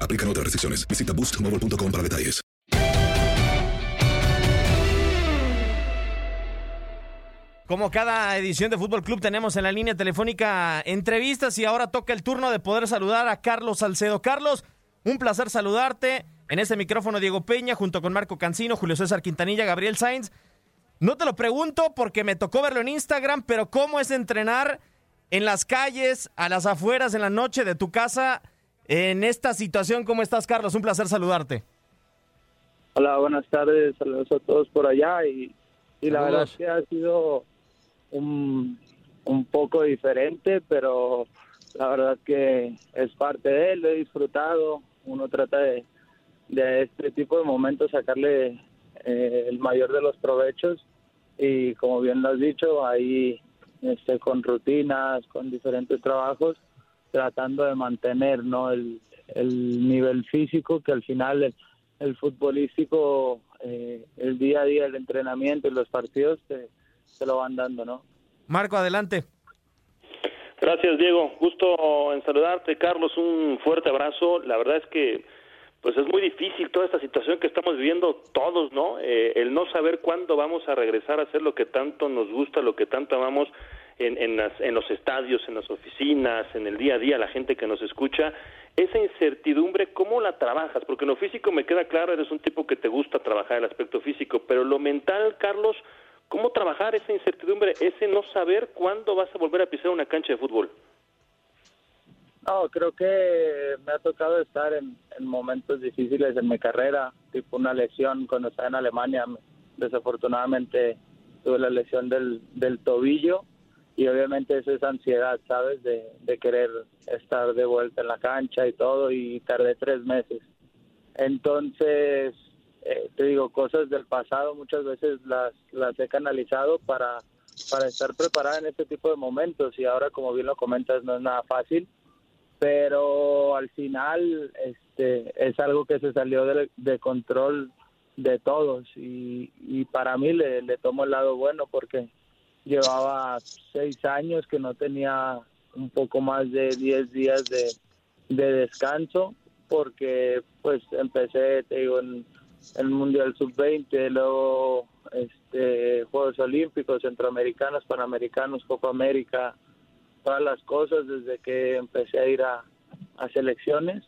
Aplican otras restricciones. Visita boostmobile.com para detalles. Como cada edición de Fútbol Club tenemos en la línea telefónica entrevistas y ahora toca el turno de poder saludar a Carlos Salcedo. Carlos, un placer saludarte. En este micrófono Diego Peña junto con Marco Cancino, Julio César Quintanilla, Gabriel Sainz. No te lo pregunto porque me tocó verlo en Instagram, pero ¿cómo es entrenar en las calles, a las afueras, en la noche de tu casa, en esta situación? ¿Cómo estás, Carlos? Un placer saludarte. Hola, buenas tardes, saludos a todos por allá y, y la verdad es que ha sido un, un poco diferente, pero la verdad que es parte de él, lo he disfrutado, uno trata de, de este tipo de momentos sacarle eh, el mayor de los provechos y como bien lo has dicho, ahí este, con rutinas, con diferentes trabajos, tratando de mantener ¿no? el, el nivel físico que al final el, el futbolístico, eh, el día a día, el entrenamiento y los partidos te, te lo van dando, ¿no? Marco, adelante. Gracias, Diego. Gusto en saludarte, Carlos. Un fuerte abrazo. La verdad es que pues es muy difícil toda esta situación que estamos viviendo todos, ¿no? Eh, el no saber cuándo vamos a regresar a hacer lo que tanto nos gusta, lo que tanto amamos en, en, las, en los estadios, en las oficinas, en el día a día, la gente que nos escucha. Esa incertidumbre, ¿cómo la trabajas? Porque en lo físico me queda claro, eres un tipo que te gusta trabajar el aspecto físico, pero lo mental, Carlos, ¿cómo trabajar esa incertidumbre, ese no saber cuándo vas a volver a pisar una cancha de fútbol? No, creo que me ha tocado estar en, en momentos difíciles en mi carrera, tipo una lesión cuando estaba en Alemania. Desafortunadamente tuve la lesión del, del tobillo y obviamente es ansiedad, ¿sabes? De, querer estar de vuelta en la cancha y todo y tardé tres meses. Entonces, eh, te digo, cosas del pasado muchas veces las, las he canalizado para, para estar preparada en este tipo de momentos y ahora, como bien lo comentas, no es nada fácil pero al final este es algo que se salió de, de control de todos y, y para mí le, le, tomo el lado bueno porque llevaba seis años que no tenía un poco más de diez días de, de descanso porque pues empecé te digo en el mundial sub 20 luego este Juegos Olímpicos Centroamericanos Panamericanos Copa América todas las cosas desde que empecé a ir a, a selecciones.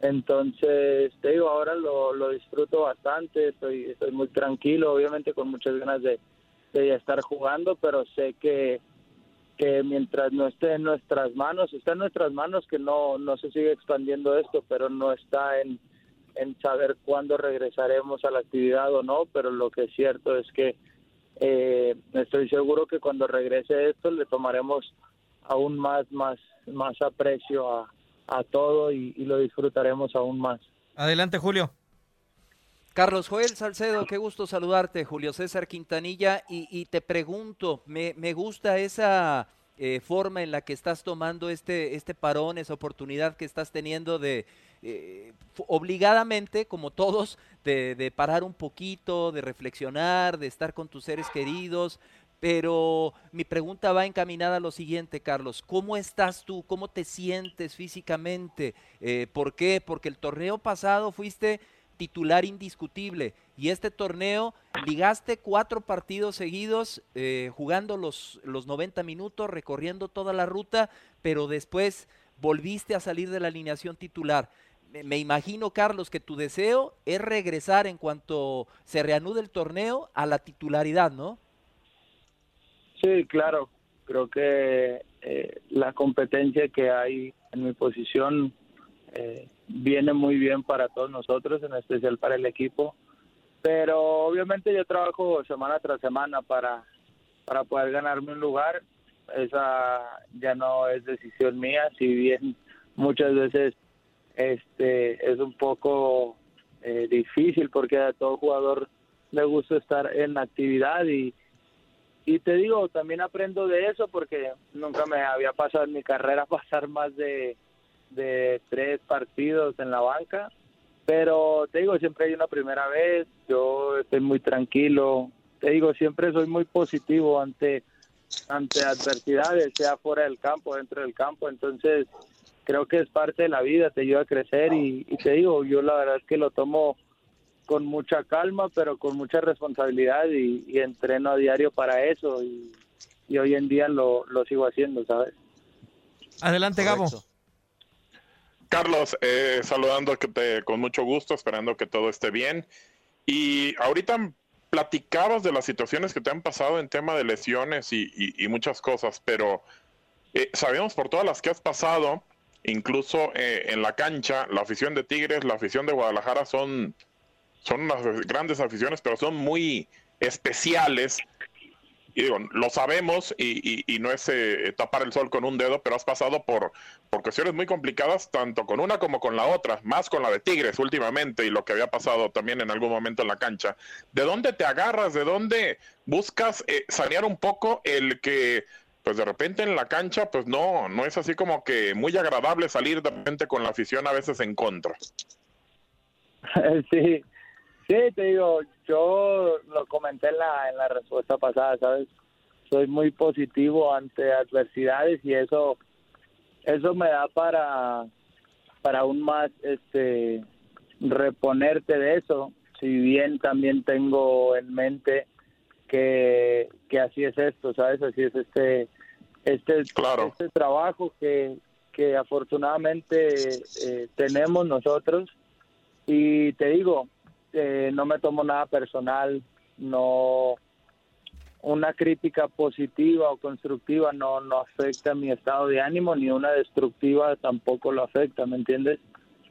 Entonces, te digo, ahora lo, lo disfruto bastante, estoy, estoy muy tranquilo, obviamente con muchas ganas de, de estar jugando, pero sé que, que mientras no esté en nuestras manos, está en nuestras manos que no, no se sigue expandiendo esto, pero no está en, en saber cuándo regresaremos a la actividad o no, pero lo que es cierto es que eh, estoy seguro que cuando regrese esto le tomaremos aún más, más, más aprecio a, a todo y, y lo disfrutaremos aún más. Adelante, Julio. Carlos Joel Salcedo, qué gusto saludarte, Julio César Quintanilla, y, te pregunto, me, me gusta esa eh, forma en la que estás tomando este, este parón, esa oportunidad que estás teniendo de eh, obligadamente, como todos, de, de parar un poquito, de reflexionar, de estar con tus seres queridos. Pero mi pregunta va encaminada a lo siguiente, Carlos. ¿Cómo estás tú? ¿Cómo te sientes físicamente? Eh, ¿Por qué? Porque el torneo pasado fuiste titular indiscutible y este torneo ligaste cuatro partidos seguidos eh, jugando los, los 90 minutos, recorriendo toda la ruta, pero después volviste a salir de la alineación titular. Me, me imagino, Carlos, que tu deseo es regresar en cuanto se reanude el torneo a la titularidad, ¿no? Sí, claro. Creo que eh, la competencia que hay en mi posición eh, viene muy bien para todos nosotros, en especial para el equipo. Pero obviamente yo trabajo semana tras semana para, para poder ganarme un lugar. Esa ya no es decisión mía, si bien muchas veces este es un poco eh, difícil porque a todo jugador le gusta estar en actividad y, y te digo, también aprendo de eso porque nunca me había pasado en mi carrera pasar más de, de tres partidos en la banca. Pero te digo, siempre hay una primera vez, yo estoy muy tranquilo. Te digo, siempre soy muy positivo ante, ante adversidades, sea fuera del campo, dentro del campo. Entonces, creo que es parte de la vida, te ayuda a crecer y, y te digo, yo la verdad es que lo tomo con mucha calma, pero con mucha responsabilidad y, y entreno a diario para eso y, y hoy en día lo, lo sigo haciendo, ¿sabes? Adelante, Gabo. Carlos, eh, saludándote con mucho gusto, esperando que todo esté bien. Y ahorita platicabas de las situaciones que te han pasado en tema de lesiones y, muchas cosas, pero eh, sabemos por todas las que has pasado, incluso eh, en la cancha, la afición de Tigres, la afición de Guadalajara son, son unas grandes aficiones, pero son muy especiales. Y digo, lo sabemos y, y- y no es eh, tapar el sol con un dedo, pero has pasado por, por cuestiones muy complicadas, tanto con una como con la otra, más con la de Tigres últimamente y lo que había pasado también en algún momento en la cancha. ¿De dónde te agarras? ¿De dónde buscas eh, sanear un poco el que, pues de repente en la cancha, pues no, no es así como que muy agradable salir de repente con la afición a veces en contra? sí, sí, te digo, yo lo comenté en la, en la respuesta pasada, ¿sabes? Soy muy positivo ante adversidades y eso eso me da para para aún más este reponerte de eso, si bien también tengo en mente que, que así es esto, ¿sabes? Así es este este, este trabajo que, que afortunadamente eh, tenemos nosotros y te digo, eh, no me tomo nada personal, no una crítica positiva o constructiva no, no afecta mi estado de ánimo, ni una destructiva tampoco lo afecta, ¿me entiendes?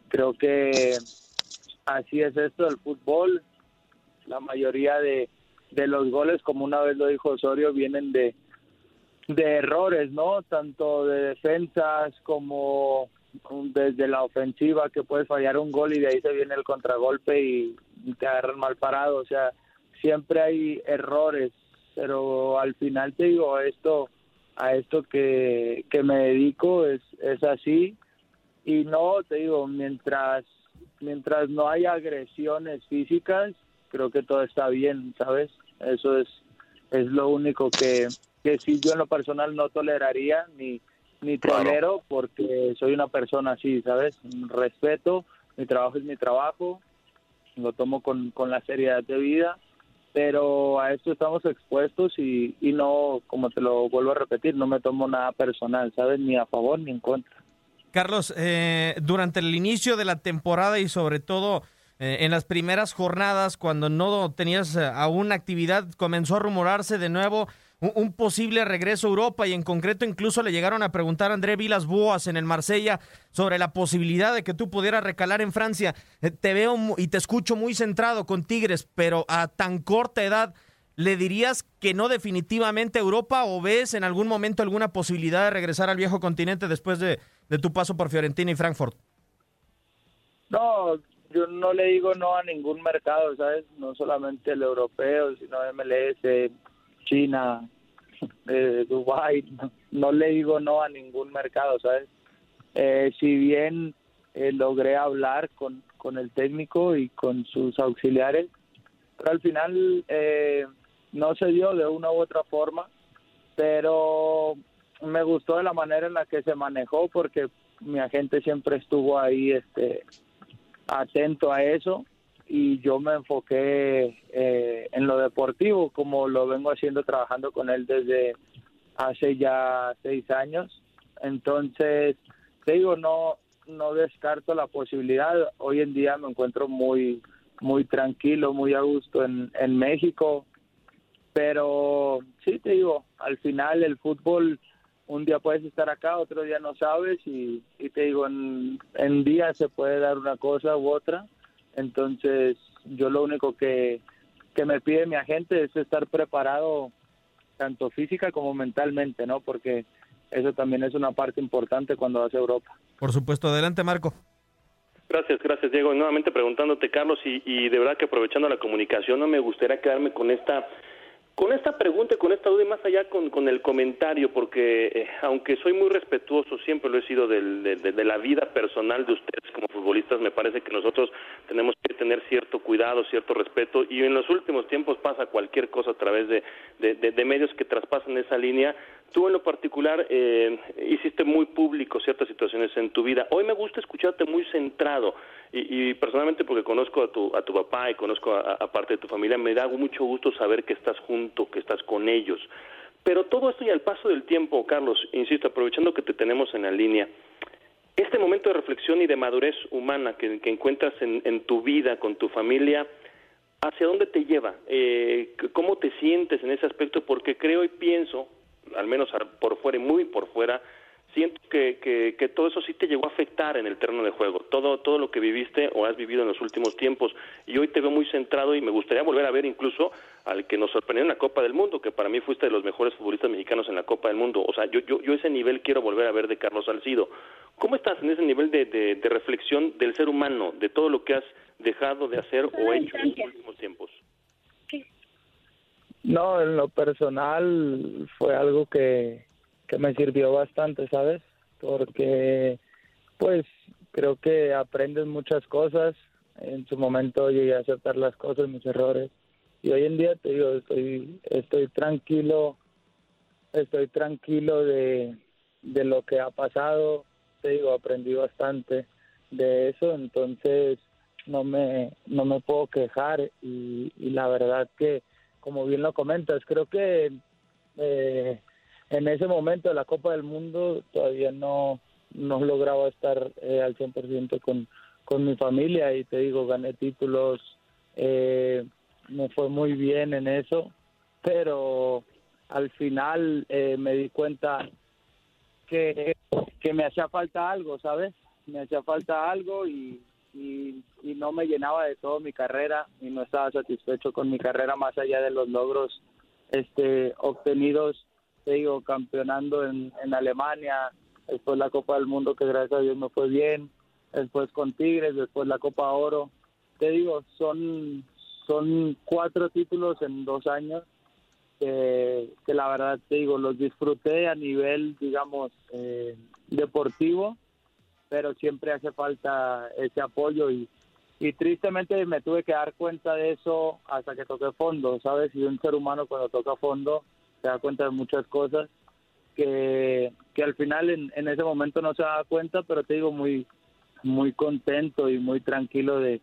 Creo que así es esto del fútbol. La mayoría de, de los goles, como una vez lo dijo Osorio, vienen de, de errores, ¿no? Tanto de defensas como desde la ofensiva, que puedes fallar un gol y de ahí se viene el contragolpe y, te agarran mal parado. O sea, siempre hay errores, pero al final te digo, esto a esto que, que me dedico es, es así y no, te digo, mientras mientras no haya agresiones físicas, creo que todo está bien, ¿sabes? Eso es es lo único que, que sí yo en lo personal no toleraría ni ni tolero porque soy una persona así, ¿sabes? Respeto, mi trabajo es mi trabajo, lo tomo con, con la seriedad de vida, pero a esto estamos expuestos y, y no, como te lo vuelvo a repetir, no me tomo nada personal, ¿sabes? Ni a favor ni en contra. Carlos, eh, durante el inicio de la temporada y sobre todo eh, en las primeras jornadas, cuando no tenías eh, aún actividad, comenzó a rumorarse de nuevo un, posible regreso a Europa y en concreto incluso le llegaron a preguntar a André Vilas Boas en el Marsella sobre la posibilidad de que tú pudieras recalar en Francia. Eh, te veo y te escucho muy centrado con Tigres, pero a tan corta edad, ¿le dirías que no definitivamente a Europa o ves en algún momento alguna posibilidad de regresar al viejo continente después de, de tu paso por Fiorentina y Frankfurt? No, yo no le digo no a ningún mercado, ¿sabes? No solamente el europeo, sino MLS, China, eh, Dubai. No, le digo no a ningún mercado, ¿sabes? Eh, si bien eh, logré hablar con, con el técnico y con sus auxiliares, pero al final eh, no se dio de una u otra forma, pero me gustó de la manera en la que se manejó porque mi agente siempre estuvo ahí este atento a eso y yo me enfoqué eh, en lo deportivo como lo vengo haciendo trabajando con él desde hace ya seis años. Entonces te digo no no descarto la posibilidad. Hoy en día me encuentro muy muy tranquilo muy a gusto en, en México. Pero sí te digo al final el fútbol un día puedes estar acá, otro día no sabes y, te digo, en, en día se puede dar una cosa u otra. Entonces, yo lo único que, que me pide mi agente es estar preparado tanto física como mentalmente, ¿no? Porque eso también es una parte importante cuando vas a Europa. Por supuesto, adelante Marco. Gracias, gracias Diego. Nuevamente preguntándote, Carlos, y, y de verdad que aprovechando la comunicación, no me gustaría quedarme con esta con esta pregunta y con esta duda y más allá con, con el comentario, porque eh, aunque soy muy respetuoso, siempre lo he sido de, de, la vida personal de ustedes como futbolistas, me parece que nosotros tenemos que tener cierto cuidado, cierto respeto y en los últimos tiempos pasa cualquier cosa a través de, de medios que traspasan esa línea Tú en lo particular eh, hiciste muy público ciertas situaciones en tu vida. Hoy me gusta escucharte muy centrado y, personalmente porque conozco a tu, a tu papá y conozco a, parte de tu familia, me da mucho gusto saber que estás junto, que estás con ellos. Pero todo esto y al paso del tiempo, Carlos, insisto, aprovechando que te tenemos en la línea, este momento de reflexión y de madurez humana que, encuentras en, tu vida, con tu familia, ¿hacia dónde te lleva? Eh, ¿Cómo te sientes en ese aspecto? Porque creo y pienso al menos por fuera y muy por fuera, siento que, que, todo eso sí te llegó a afectar en el terreno de juego, todo, todo lo que viviste o has vivido en los últimos tiempos. Y hoy te veo muy centrado y me gustaría volver a ver incluso al que nos sorprendió en la Copa del Mundo, que para mí fuiste de los mejores futbolistas mexicanos en la Copa del Mundo. O sea, yo, yo, yo ese nivel quiero volver a ver de Carlos Salcido. ¿Cómo estás en ese nivel de, de reflexión del ser humano, de todo lo que has dejado de hacer o hecho en los últimos tiempos? No, en lo personal fue algo que, que me sirvió bastante, ¿sabes? Porque, pues, creo que aprendes muchas cosas. En su momento llegué a aceptar las cosas, mis errores. Y hoy en día te digo, estoy, estoy tranquilo, estoy tranquilo de, de lo que ha pasado. Te digo, aprendí bastante de eso, entonces no me, no me puedo quejar y, y la verdad que como bien lo comentas, creo que eh, en ese momento de la Copa del Mundo todavía no, no lograba estar eh, al 100% con, con mi familia y te digo, gané títulos, eh, me fue muy bien en eso, pero al final eh, me di cuenta que, que me hacía falta algo, ¿sabes? Me hacía falta algo y, y, no me llenaba de todo mi carrera y no estaba satisfecho con mi carrera más allá de los logros este obtenidos te digo campeonando en, en Alemania después la Copa del Mundo que gracias a Dios me fue bien después con Tigres después la Copa Oro. Te digo son son cuatro títulos en dos años que, que la verdad te digo los disfruté a nivel digamos eh, deportivo pero siempre hace falta ese apoyo y, y tristemente me tuve que dar cuenta de eso hasta que toqué fondo, ¿sabes? Y un ser humano cuando toca fondo se da cuenta de muchas cosas que, que al final en, en ese momento no se da cuenta, pero te digo muy muy contento y muy tranquilo de,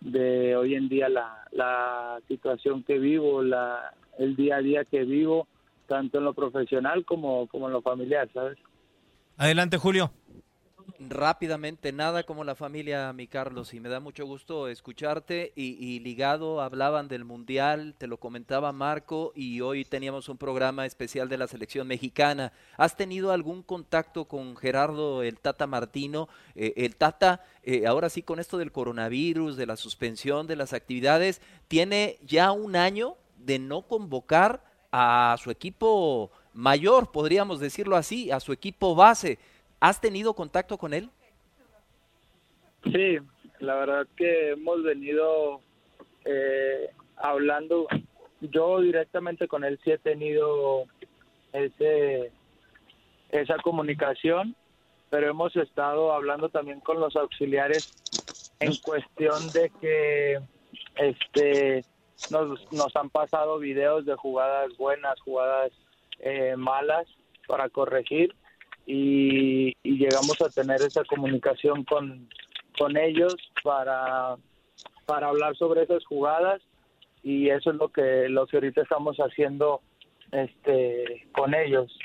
de hoy en día la, la situación que vivo, la, el día a día que vivo, tanto en lo profesional como, como en lo familiar, ¿sabes? Adelante, Julio. Rápidamente, nada como la familia, mi Carlos, y me da mucho gusto escucharte. Y, ligado, hablaban del Mundial, te lo comentaba Marco, y hoy teníamos un programa especial de la selección mexicana. ¿Has tenido algún contacto con Gerardo el Tata Martino? Eh, el Tata, eh, ahora sí, con esto del coronavirus, de la suspensión de las actividades, tiene ya un año de no convocar a su equipo mayor, podríamos decirlo así, a su equipo base. ¿Has tenido contacto con él? Sí, la verdad que hemos venido eh, hablando. Yo directamente con él sí he tenido ese esa comunicación, pero hemos estado hablando también con los auxiliares en cuestión de que este nos, nos han pasado videos de jugadas buenas, jugadas eh, malas para corregir y, llegamos a tener esa comunicación con, con ellos para, para hablar sobre esas jugadas y eso es lo que, lo que ahorita estamos haciendo este con ellos.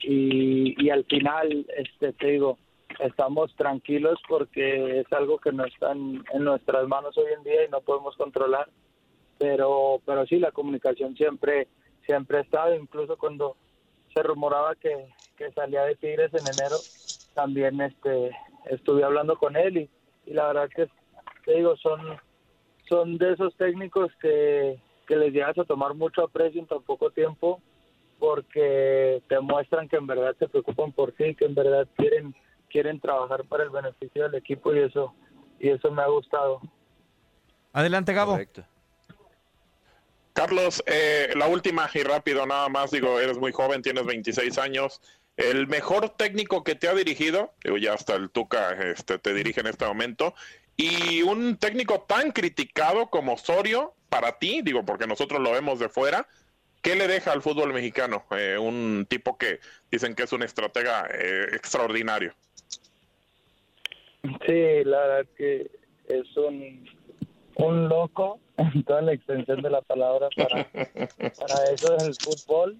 Y, y al final este te digo estamos tranquilos porque es algo que no está en, nuestras manos hoy en día y no podemos controlar pero pero sí la comunicación siempre siempre ha estado incluso cuando se rumoraba que, salía de Tigres en enero, también este estuve hablando con él y, la verdad que te digo, son, son de esos técnicos que, que les llegas a tomar mucho aprecio en tan poco tiempo porque te muestran que en verdad se preocupan por ti, que en verdad quieren quieren trabajar para el beneficio del equipo y eso y eso me ha gustado. Adelante, Gabo. Carlos, eh, la última y rápido nada más, digo, eres muy joven, tienes 26 años. El mejor técnico que te ha dirigido, digo, ya hasta el Tuca este, te dirige en este momento, y un técnico tan criticado como Osorio, para ti, digo, porque nosotros lo vemos de fuera, ¿qué le deja al fútbol mexicano? Eh, un tipo que dicen que es un estratega eh, extraordinario. Sí, la verdad que es un, un loco en toda la extensión de la palabra para, para eso del fútbol,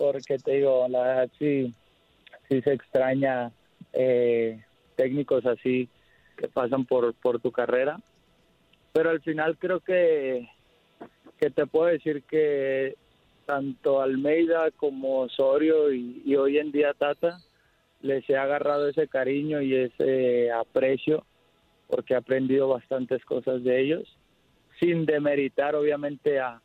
porque te digo, la verdad sí, sí se extraña eh, técnicos así que pasan por, por tu carrera, pero al final creo que, que te puedo decir que tanto Almeida como Osorio y, y hoy en día Tata les he agarrado ese cariño y ese aprecio porque he aprendido bastantes cosas de ellos sin demeritar obviamente a,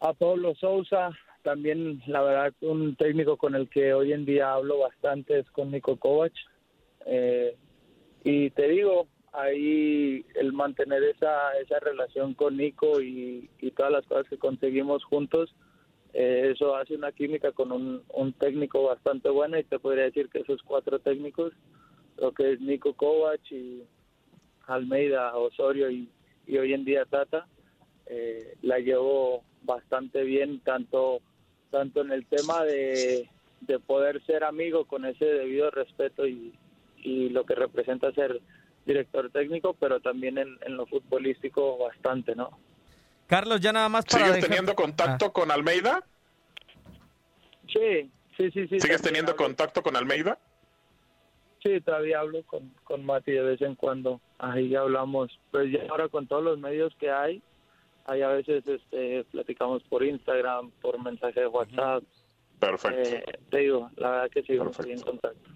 a Pablo Sousa, también la verdad un técnico con el que hoy en día hablo bastante es con Nico Kovac. Eh, y te digo, ahí el mantener esa, esa relación con Nico y, todas las cosas que conseguimos juntos, eh, eso hace una química con un, técnico bastante bueno y te podría decir que esos cuatro técnicos, lo que es Nico Kovac y Almeida, Osorio y, y hoy en día Tata, eh, la llevo bastante bien, tanto, tanto en el tema de, poder ser amigo con ese debido respeto y, lo que representa ser director técnico, pero también en, lo futbolístico bastante, ¿no? Carlos, ya nada más para ¿Sigues teniendo contacto ah. con Almeida? Sí, sí, sí, sí. ¿Sigues teniendo contacto con Almeida? Sí, todavía hablo con, con Mati de vez en cuando. Ahí hablamos. Pues ya ahora con todos los medios que hay, ahí a veces este, platicamos por Instagram, por mensaje de WhatsApp. Perfecto. Eh, te digo, la verdad que sigo en contacto.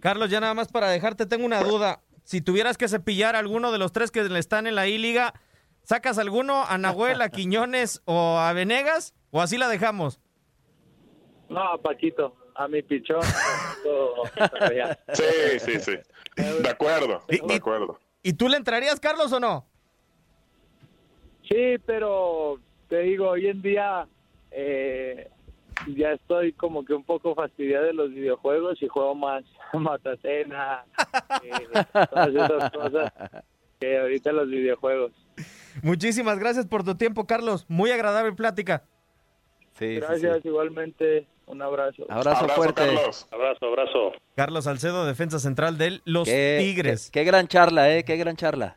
Carlos, ya nada más para dejarte, tengo una duda. Si tuvieras que cepillar a alguno de los tres que le están en la I-Liga, ¿sacas alguno a Nahuel, a Quiñones o a Venegas? ¿O así la dejamos? No, a Paquito a mi pichón. sí, sí, sí. De acuerdo, de acuerdo. ¿Y tú le entrarías, Carlos, o no? Sí, pero te digo, hoy en día eh, ya estoy como que un poco fastidiado de los videojuegos y juego más Matacena, eh, todas esas cosas que ahorita los videojuegos. Muchísimas gracias por tu tiempo, Carlos. Muy agradable plática. Gracias, igualmente. Un abrazo. Abrazo, fuerte. Carlos. Abrazo, abrazo. Carlos Salcedo, defensa central de los Tigres. Qué, gran charla, ¿eh? Qué gran charla.